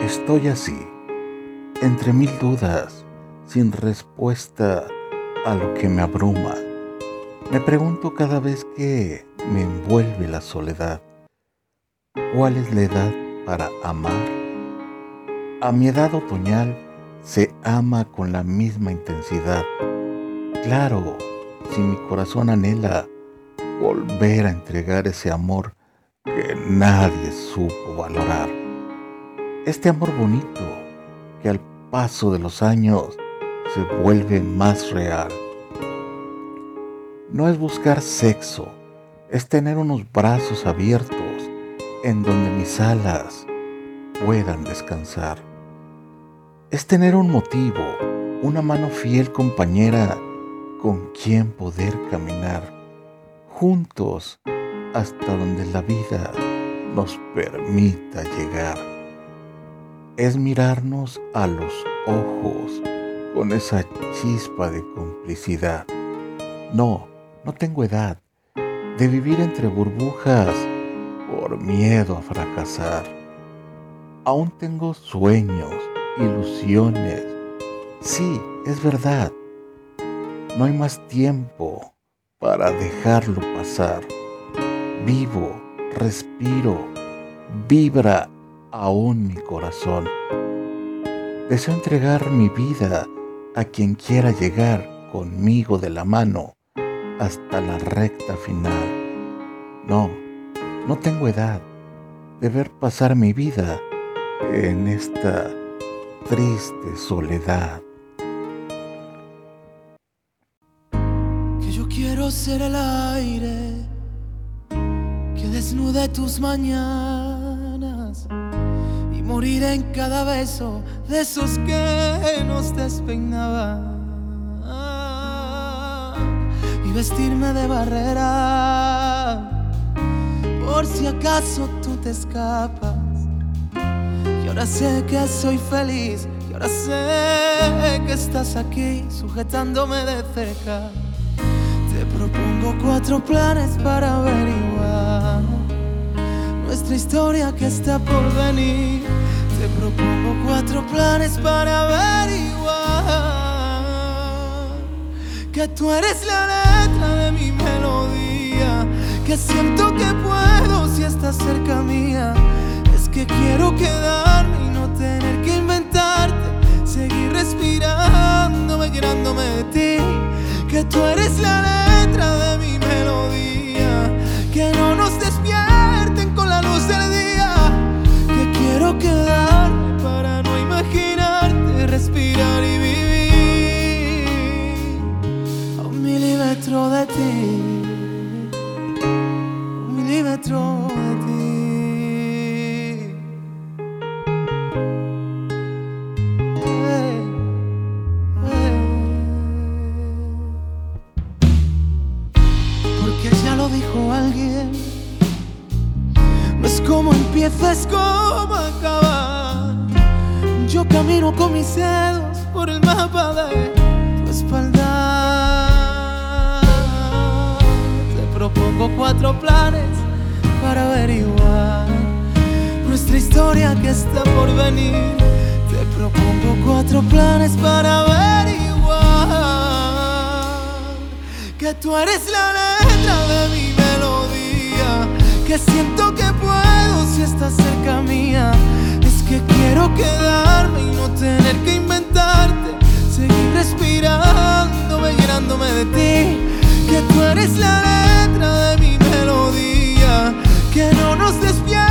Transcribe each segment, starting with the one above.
Estoy así, entre mil dudas, sin respuesta a lo que me abruma. Me pregunto cada vez que me envuelve la soledad, ¿cuál es la edad para amar? A mi edad otoñal se ama con la misma intensidad. Claro, si mi corazón anhela volver a entregar ese amor que nadie supo valorar. Este amor bonito que al paso de los años se vuelve más real. No es buscar sexo, es tener unos brazos abiertos en donde mis alas puedan descansar. Es tener un motivo, una mano fiel compañera con quien poder caminar juntos hasta donde la vida nos permita llegar. Es mirarnos a los ojos con esa chispa de complicidad. No, no tengo edad de vivir entre burbujas por miedo a fracasar. Aún tengo sueños, ilusiones. Sí, es verdad. No hay más tiempo para dejarlo pasar. Vivo, respiro, vibra aún mi corazón. Deseo entregar mi vida a quien quiera llegar conmigo de la mano hasta la recta final. No, no tengo edad de ver pasar mi vida en esta triste soledad. Que yo quiero ser el aire que desnude tus mañanas morir en cada beso de esos que nos despeinaban y vestirme de barrera por si acaso tú te escapas. Y ahora sé que soy feliz, y ahora sé que estás aquí sujetándome de cerca. Te propongo cuatro planes para averiguar nuestra historia que está por venir. Te propongo cuatro planes para averiguar que tú eres la letra de mi melodía, que siento que puedo si estás cerca mía. Es que quiero quedarme y no tener que inventarte, seguir respirando, llenándome de ti, que tú eres la letra Porque ya lo dijo alguien, no es como empieza, es como acaba. Yo camino con mis dedos por el mapa de tu espalda. Te propongo cuatro planes para averiguar nuestra historia que está por venir. Te propongo cuatro planes para averiguar que tú eres la de mi melodía, que siento que puedo si estás cerca mía. Es que quiero quedarme y no tener que inventarte, seguir respirando, llenándome de ti, que tú eres la letra de mi melodía, que no nos despierten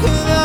quiero quedar